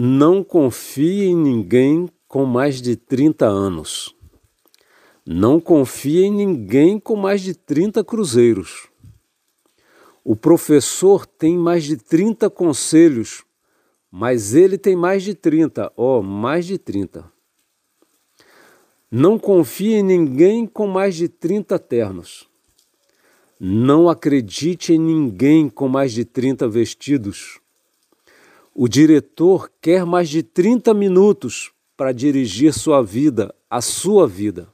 Não confie em ninguém com mais de 30 anos. Não confie em ninguém com mais de 30 cruzeiros. O professor tem mais de 30 conselhos, mas ele tem mais de 30, ó, oh, mais de 30. Não confie em ninguém com mais de 30 ternos. Não acredite em ninguém com mais de 30 vestidos. O diretor quer mais de 30 minutos para dirigir sua vida, a sua vida.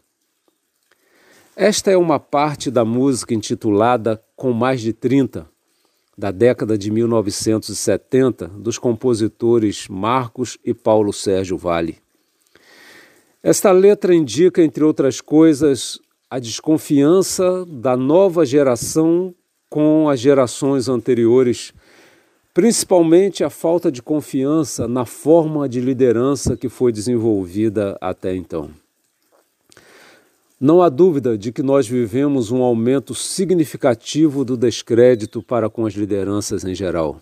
Esta é uma parte da música intitulada Com Mais de 30, da década de 1970, dos compositores Marcos e Paulo Sérgio Vale. Esta letra indica, entre outras coisas, a desconfiança da nova geração com as gerações anteriores principalmente a falta de confiança na forma de liderança que foi desenvolvida até então. Não há dúvida de que nós vivemos um aumento significativo do descrédito para com as lideranças em geral,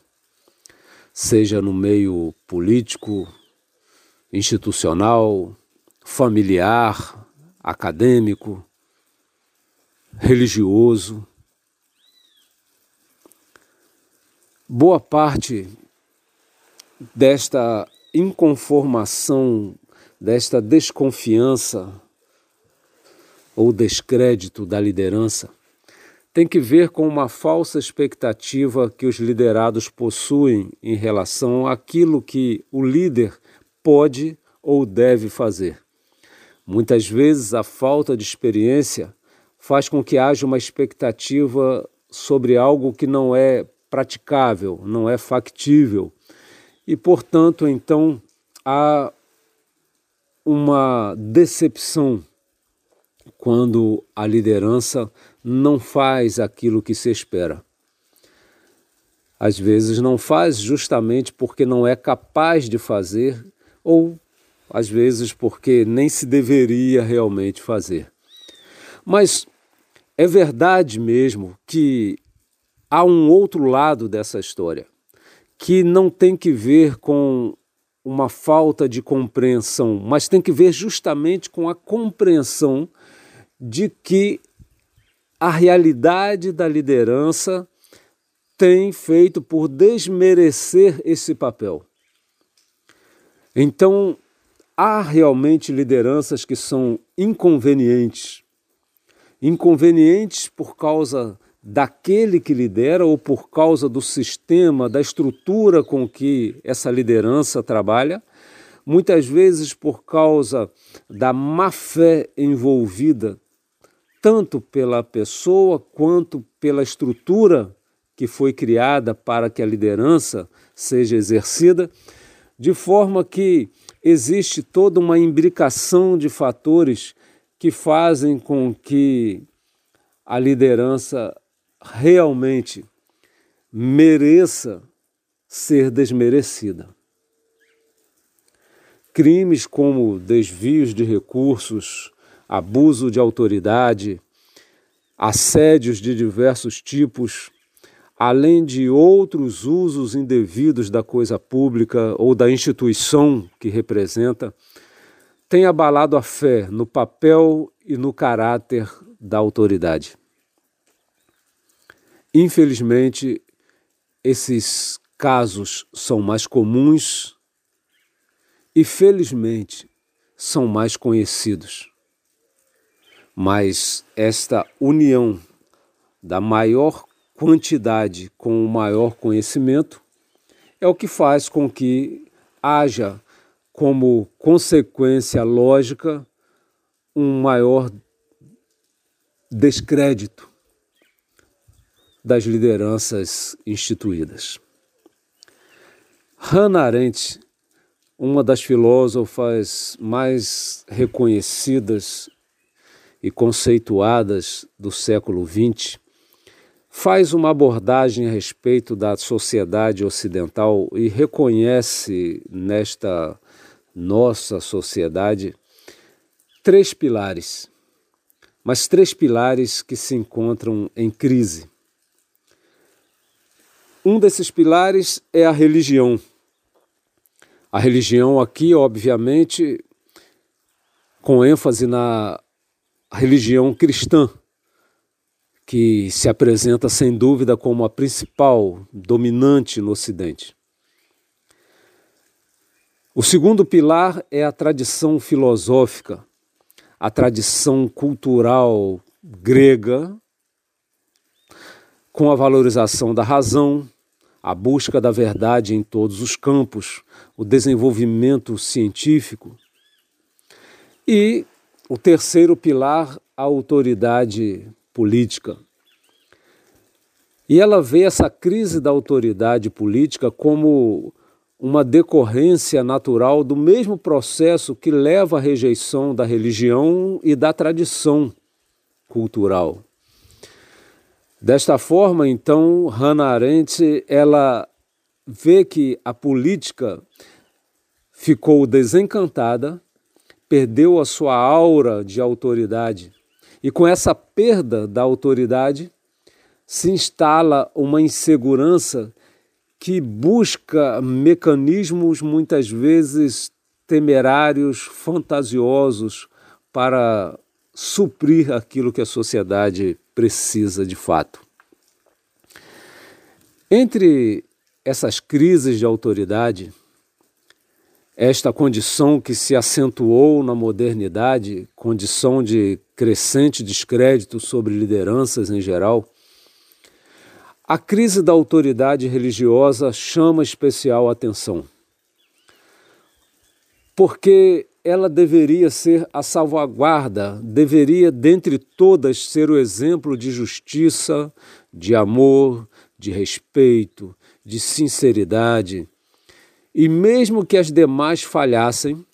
seja no meio político, institucional, familiar, acadêmico, religioso Boa parte desta inconformação, desta desconfiança ou descrédito da liderança tem que ver com uma falsa expectativa que os liderados possuem em relação àquilo que o líder pode ou deve fazer. Muitas vezes a falta de experiência faz com que haja uma expectativa sobre algo que não é praticável, não é factível. E, portanto, então há uma decepção quando a liderança não faz aquilo que se espera. Às vezes não faz justamente porque não é capaz de fazer, ou às vezes porque nem se deveria realmente fazer. Mas é verdade mesmo que há um outro lado dessa história, que não tem que ver com uma falta de compreensão, mas tem que ver justamente com a compreensão de que a realidade da liderança tem feito por desmerecer esse papel. Então, há realmente lideranças que são inconvenientes. Inconvenientes por causa daquele que lidera ou por causa do sistema, da estrutura com que essa liderança trabalha, muitas vezes por causa da má fé envolvida, tanto pela pessoa quanto pela estrutura que foi criada para que a liderança seja exercida, de forma que existe toda uma imbricação de fatores que fazem com que a liderança realmente mereça ser desmerecida. Crimes como desvios de recursos, abuso de autoridade, assédios de diversos tipos, além de outros usos indevidos da coisa pública ou da instituição que representa, têm abalado a fé no papel e no caráter da autoridade. Infelizmente, esses casos são mais comuns e, felizmente, são mais conhecidos. Mas esta união da maior quantidade com o maior conhecimento é o que faz com que haja como consequência lógica um maior descrédito das lideranças instituídas. Hannah Arendt, uma das filósofas mais reconhecidas e conceituadas do século XX, faz uma abordagem a respeito da sociedade ocidental e reconhece nesta nossa sociedade três pilares, mas três pilares que se encontram em crise. Um desses pilares é a religião. A religião aqui, obviamente, com ênfase na religião cristã, que se apresenta sem dúvida como a principal dominante no Ocidente. O segundo pilar é a tradição filosófica, a tradição cultural grega, com a valorização da razão, a busca da verdade em todos os campos, o desenvolvimento científico. E o terceiro pilar, a autoridade política. E ela vê essa crise da autoridade política como uma decorrência natural do mesmo processo que leva à rejeição da religião e da tradição cultural. Desta forma, então, Hannah Arendt ela vê que a política ficou desencantada, perdeu a sua aura de autoridade. E com essa perda da autoridade, se instala uma insegurança que busca mecanismos muitas vezes temerários, fantasiosos para suprir aquilo que a sociedade precisa de fato. Entre essas crises de autoridade, esta condição que se acentuou na modernidade, condição de crescente descrédito sobre lideranças em geral, a crise da autoridade religiosa chama especial atenção. Porque ela deveria ser a salvaguarda, deveria, dentre todas, ser o exemplo de justiça, de amor, de respeito, de sinceridade. E mesmo que as demais falhassem,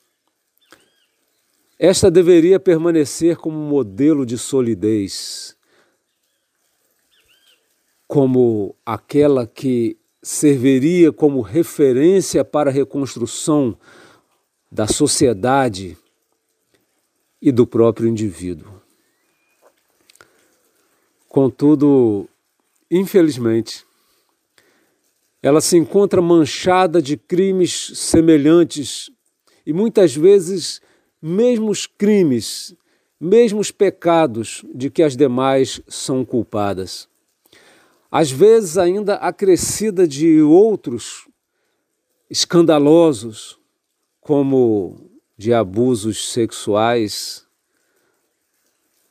esta deveria permanecer como modelo de solidez, como aquela que serviria como referência para a reconstrução da sociedade e do próprio indivíduo. Contudo, infelizmente, ela se encontra manchada de crimes semelhantes e muitas vezes mesmos crimes, mesmos pecados de que as demais são culpadas. Às vezes ainda acrescida de outros escandalosos, como de abusos sexuais,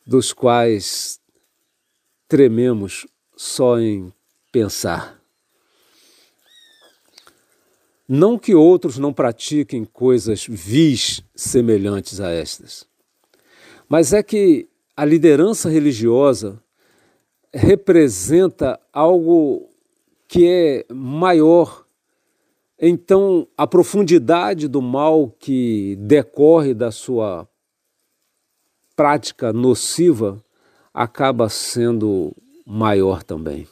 dos quais trememos só em pensar. Não que outros não pratiquem coisas vis semelhantes a estas, mas é que a liderança religiosa representa algo que é maior então a profundidade do mal que decorre da sua prática nociva acaba sendo maior também.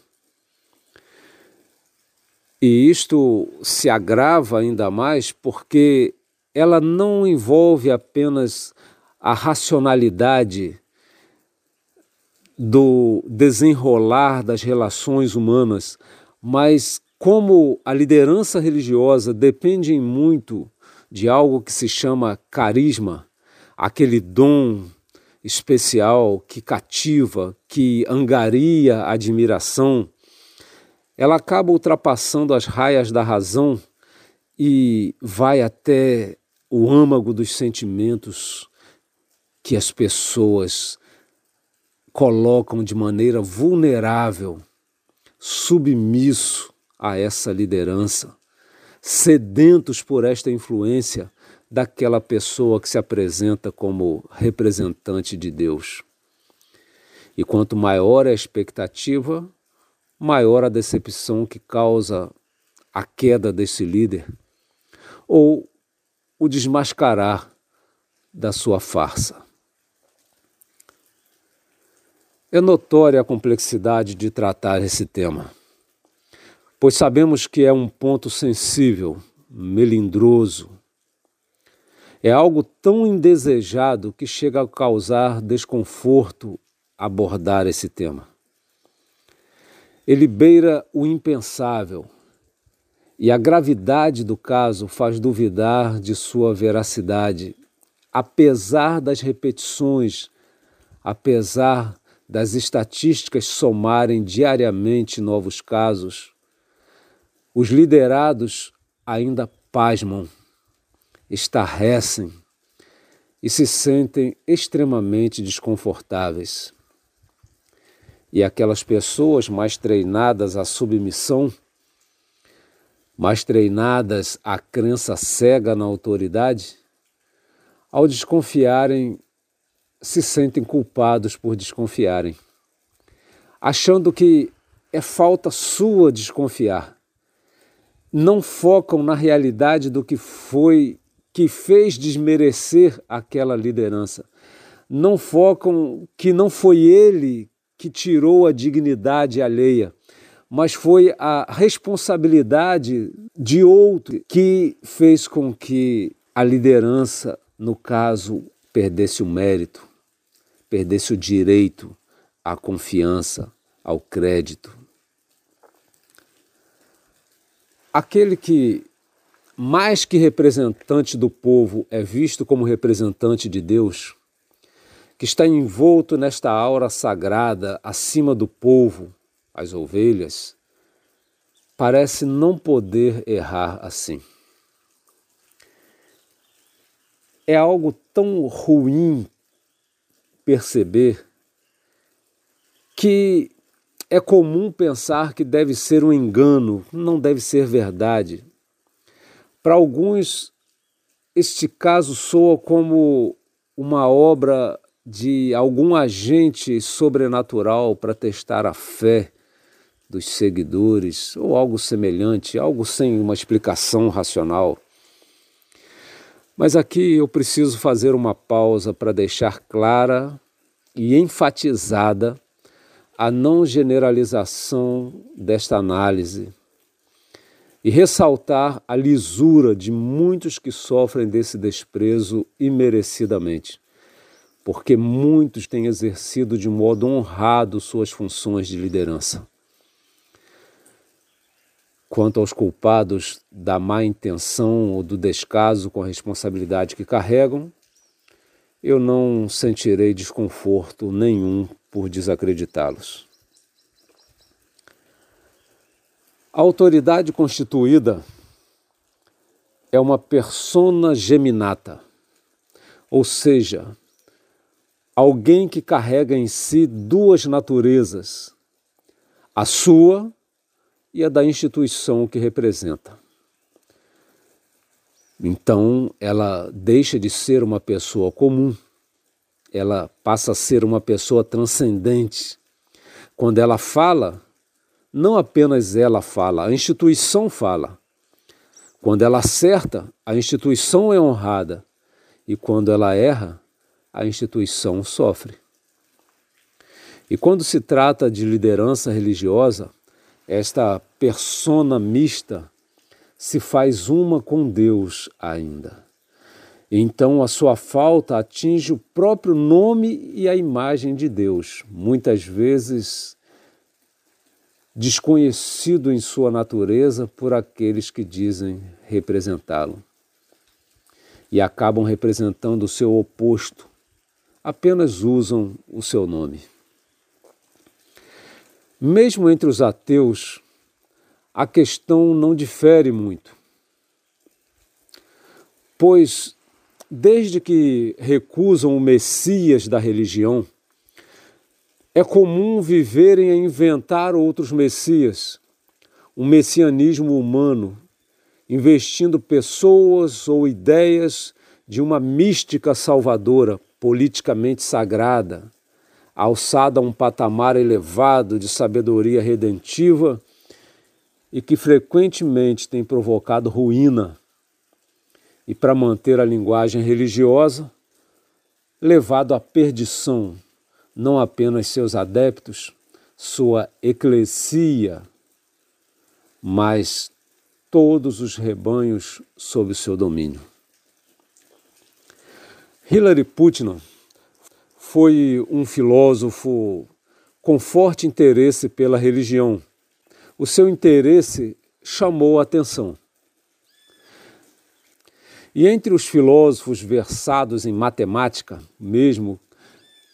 E isto se agrava ainda mais porque ela não envolve apenas a racionalidade do desenrolar das relações humanas, mas como a liderança religiosa depende muito de algo que se chama carisma, aquele dom especial que cativa, que angaria admiração, ela acaba ultrapassando as raias da razão e vai até o âmago dos sentimentos que as pessoas colocam de maneira vulnerável, submisso a essa liderança, sedentos por esta influência daquela pessoa que se apresenta como representante de Deus. E quanto maior a expectativa, maior a decepção que causa a queda desse líder ou o desmascarar da sua farsa. É notória a complexidade de tratar esse tema pois sabemos que é um ponto sensível, melindroso. É algo tão indesejado que chega a causar desconforto abordar esse tema. Ele beira o impensável. E a gravidade do caso faz duvidar de sua veracidade, apesar das repetições, apesar das estatísticas somarem diariamente novos casos, os liderados ainda pasmam, estarrecem e se sentem extremamente desconfortáveis. E aquelas pessoas mais treinadas à submissão, mais treinadas à crença cega na autoridade, ao desconfiarem, se sentem culpados por desconfiarem, achando que é falta sua desconfiar. Não focam na realidade do que foi que fez desmerecer aquela liderança. Não focam que não foi ele que tirou a dignidade alheia, mas foi a responsabilidade de outro que fez com que a liderança, no caso, perdesse o mérito, perdesse o direito à confiança, ao crédito. Aquele que mais que representante do povo, é visto como representante de Deus, que está envolto nesta aura sagrada acima do povo, as ovelhas, parece não poder errar assim. É algo tão ruim perceber que é comum pensar que deve ser um engano, não deve ser verdade. Para alguns, este caso soa como uma obra de algum agente sobrenatural para testar a fé dos seguidores ou algo semelhante, algo sem uma explicação racional. Mas aqui eu preciso fazer uma pausa para deixar clara e enfatizada a não generalização desta análise e ressaltar a lisura de muitos que sofrem desse desprezo imerecidamente, porque muitos têm exercido de modo honrado suas funções de liderança. Quanto aos culpados da má intenção ou do descaso com a responsabilidade que carregam, eu não sentirei desconforto nenhum por desacreditá-los. A autoridade constituída é uma persona geminata, ou seja, alguém que carrega em si duas naturezas, a sua e a da instituição que representa. Então, ela deixa de ser uma pessoa comum, ela passa a ser uma pessoa transcendente. Quando ela fala, não apenas ela fala, a instituição fala. Quando ela acerta, a instituição é honrada. E quando ela erra, a instituição sofre. E quando se trata de liderança religiosa, esta persona mista se faz uma com Deus ainda. Então a sua falta atinge o próprio nome e a imagem de Deus, muitas vezes desconhecido em sua natureza por aqueles que dizem representá-lo. E acabam representando o seu oposto, apenas usam o seu nome. Mesmo entre os ateus, a questão não difere muito, pois desde que recusam o Messias da religião, é comum viverem a inventar outros messias, um messianismo humano, investindo pessoas ou ideias de uma mística salvadora, politicamente sagrada, alçada a um patamar elevado de sabedoria redentiva e que frequentemente tem provocado ruína. E para manter a linguagem religiosa, levado à perdição não apenas seus adeptos, sua eclesia, mas todos os rebanhos sob seu domínio. Hilary Putnam foi um filósofo com forte interesse pela religião. O seu interesse chamou a atenção. E entre os filósofos versados em matemática, mesmo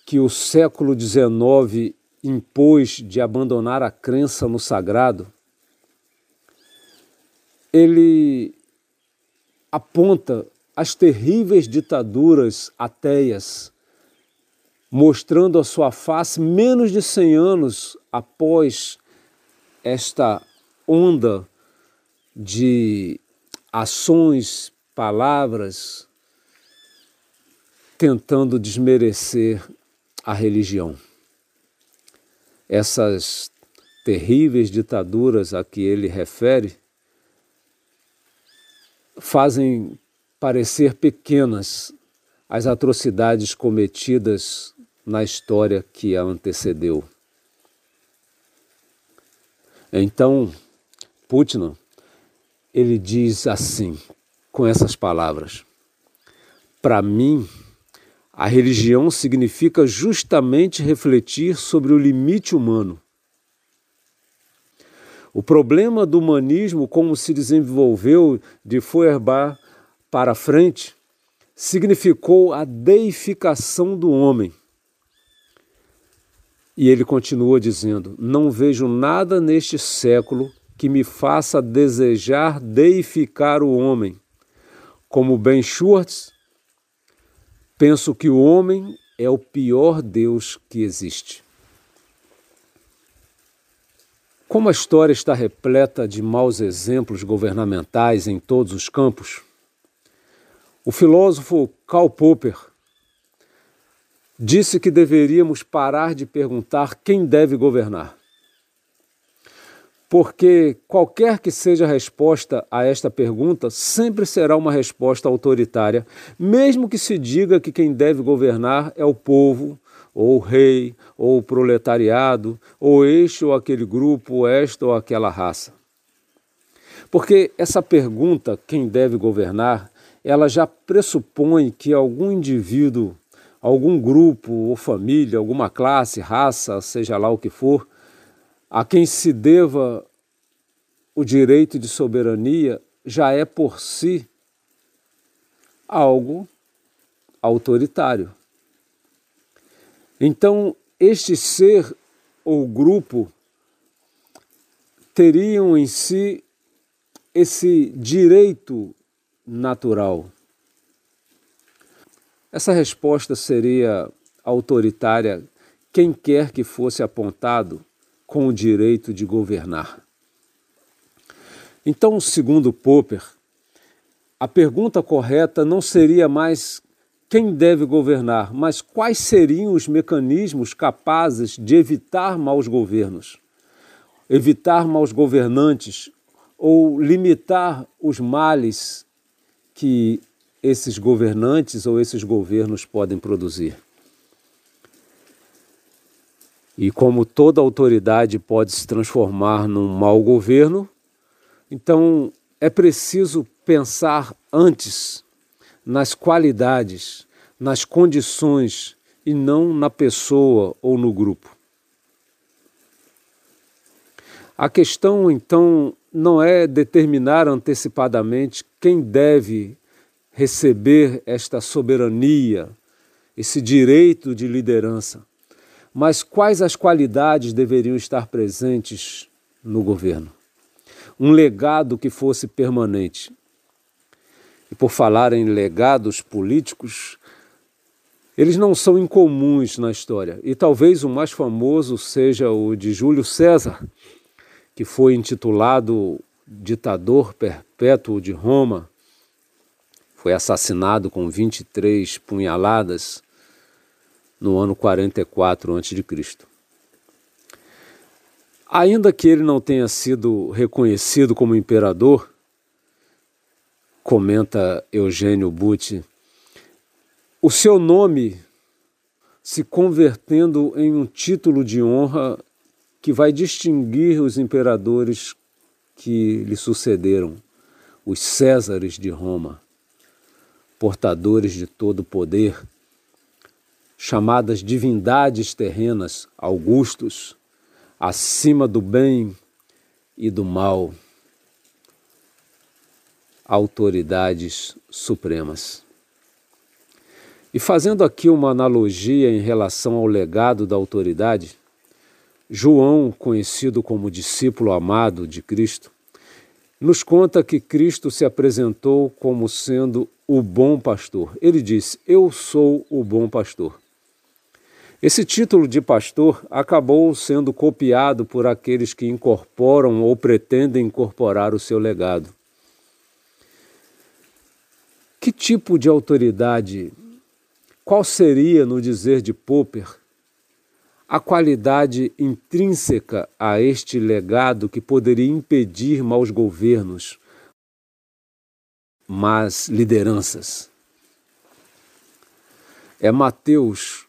que o século XIX impôs de abandonar a crença no sagrado, ele aponta as terríveis ditaduras ateias, mostrando a sua face menos de 100 anos após esta onda de ações palavras tentando desmerecer a religião. Essas terríveis ditaduras a que ele refere fazem parecer pequenas as atrocidades cometidas na história que a antecedeu. Então, Putin, ele diz assim: com essas palavras. Para mim, a religião significa justamente refletir sobre o limite humano. O problema do humanismo, como se desenvolveu de Feuerbach para frente, significou a deificação do homem. E ele continua dizendo: Não vejo nada neste século que me faça desejar deificar o homem como Ben Schwartz, penso que o homem é o pior Deus que existe. Como a história está repleta de maus exemplos governamentais em todos os campos, o filósofo Karl Popper disse que deveríamos parar de perguntar quem deve governar porque qualquer que seja a resposta a esta pergunta, sempre será uma resposta autoritária, mesmo que se diga que quem deve governar é o povo, ou o rei, ou o proletariado, ou este ou aquele grupo, ou esta ou aquela raça. Porque essa pergunta, quem deve governar, ela já pressupõe que algum indivíduo, algum grupo ou família, alguma classe, raça, seja lá o que for, a quem se deva o direito de soberania já é por si algo autoritário. Então, este ser ou grupo teriam em si esse direito natural. Essa resposta seria autoritária quem quer que fosse apontado com o direito de governar. Então, segundo Popper, a pergunta correta não seria mais quem deve governar, mas quais seriam os mecanismos capazes de evitar maus governos, evitar maus governantes ou limitar os males que esses governantes ou esses governos podem produzir. E como toda autoridade pode se transformar num mau governo, então é preciso pensar antes nas qualidades, nas condições e não na pessoa ou no grupo. A questão, então, não é determinar antecipadamente quem deve receber esta soberania, esse direito de liderança mas quais as qualidades deveriam estar presentes no governo? Um legado que fosse permanente. E por falar em legados políticos, eles não são incomuns na história. E talvez o mais famoso seja o de Júlio César, que foi intitulado ditador perpétuo de Roma. Foi assassinado com 23 punhaladas no ano 44 a.C. Ainda que ele não tenha sido reconhecido como imperador, comenta Eugênio Butti, o seu nome se convertendo em um título de honra que vai distinguir os imperadores que lhe sucederam, os Césares de Roma, portadores de todo o poder chamadas divindades terrenas, augustos, acima do bem e do mal. autoridades supremas. E fazendo aqui uma analogia em relação ao legado da autoridade, João, conhecido como discípulo amado de Cristo, nos conta que Cristo se apresentou como sendo o bom pastor. Ele disse: Eu sou o bom pastor. Esse título de pastor acabou sendo copiado por aqueles que incorporam ou pretendem incorporar o seu legado. Que tipo de autoridade, qual seria, no dizer de Popper, a qualidade intrínseca a este legado que poderia impedir maus governos, mas lideranças? É Mateus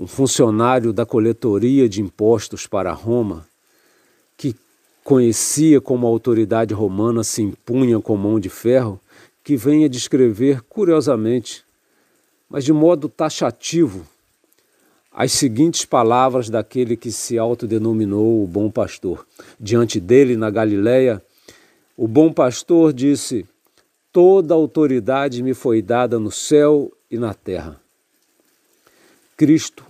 um funcionário da coletoria de impostos para Roma, que conhecia como a autoridade romana se impunha com mão de ferro, que vem a descrever curiosamente, mas de modo taxativo, as seguintes palavras daquele que se autodenominou o bom pastor. Diante dele, na Galiléia, o bom pastor disse: Toda autoridade me foi dada no céu e na terra. Cristo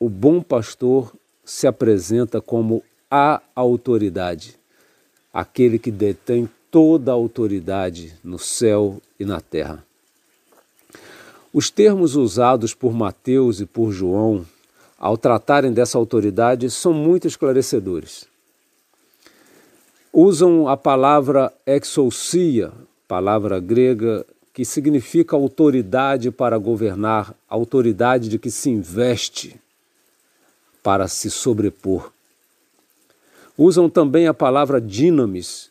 o bom pastor se apresenta como a autoridade, aquele que detém toda a autoridade no céu e na terra. Os termos usados por Mateus e por João ao tratarem dessa autoridade são muito esclarecedores. Usam a palavra exousia, palavra grega que significa autoridade para governar, autoridade de que se investe para se sobrepor. Usam também a palavra dinamis,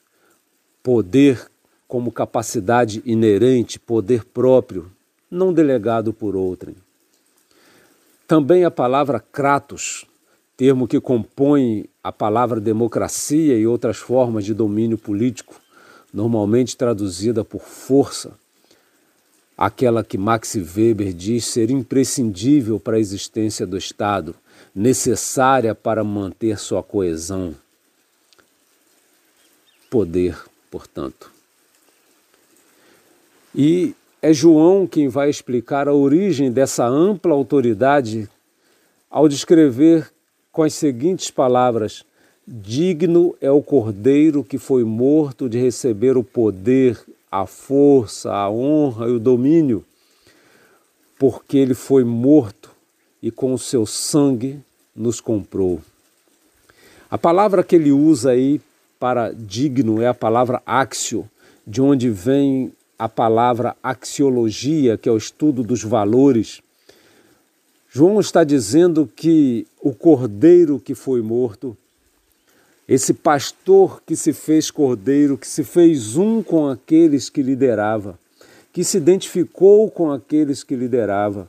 poder como capacidade inerente, poder próprio, não delegado por outrem. Também a palavra kratos, termo que compõe a palavra democracia e outras formas de domínio político, normalmente traduzida por força, aquela que Max Weber diz ser imprescindível para a existência do Estado, necessária para manter sua coesão. Poder, portanto. E é João quem vai explicar a origem dessa ampla autoridade ao descrever com as seguintes palavras: Digno é o cordeiro que foi morto de receber o poder, a força, a honra e o domínio, porque ele foi morto e com o seu sangue nos comprou. A palavra que ele usa aí para digno é a palavra axio, de onde vem a palavra axiologia, que é o estudo dos valores. João está dizendo que o cordeiro que foi morto, esse pastor que se fez cordeiro, que se fez um com aqueles que liderava, que se identificou com aqueles que liderava,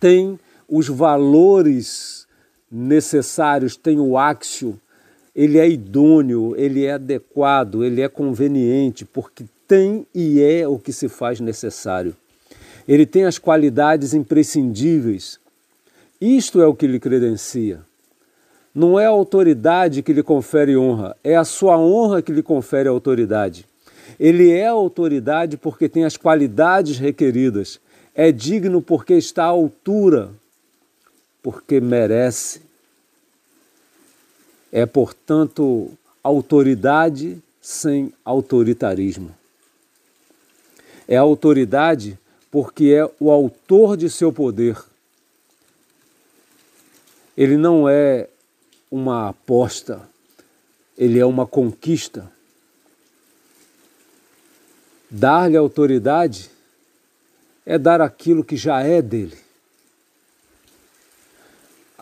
tem os valores necessários, tem o áxio, ele é idôneo, ele é adequado, ele é conveniente, porque tem e é o que se faz necessário. Ele tem as qualidades imprescindíveis. Isto é o que lhe credencia. Não é a autoridade que lhe confere honra, é a sua honra que lhe confere autoridade. Ele é autoridade porque tem as qualidades requeridas. É digno porque está à altura porque merece. É, portanto, autoridade sem autoritarismo. É autoridade porque é o autor de seu poder. Ele não é uma aposta, ele é uma conquista. Dar-lhe autoridade é dar aquilo que já é dele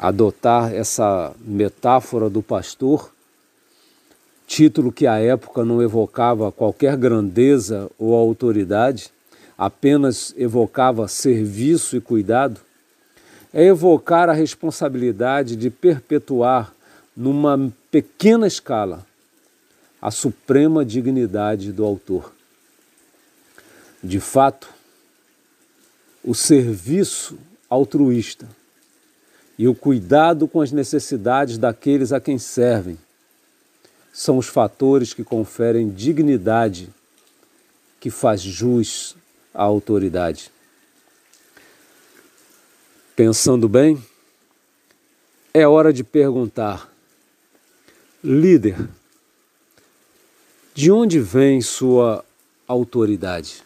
adotar essa metáfora do pastor, título que à época não evocava qualquer grandeza ou autoridade, apenas evocava serviço e cuidado, é evocar a responsabilidade de perpetuar numa pequena escala a suprema dignidade do autor. De fato, o serviço altruísta e o cuidado com as necessidades daqueles a quem servem são os fatores que conferem dignidade que faz jus à autoridade. Pensando bem, é hora de perguntar: líder, de onde vem sua autoridade?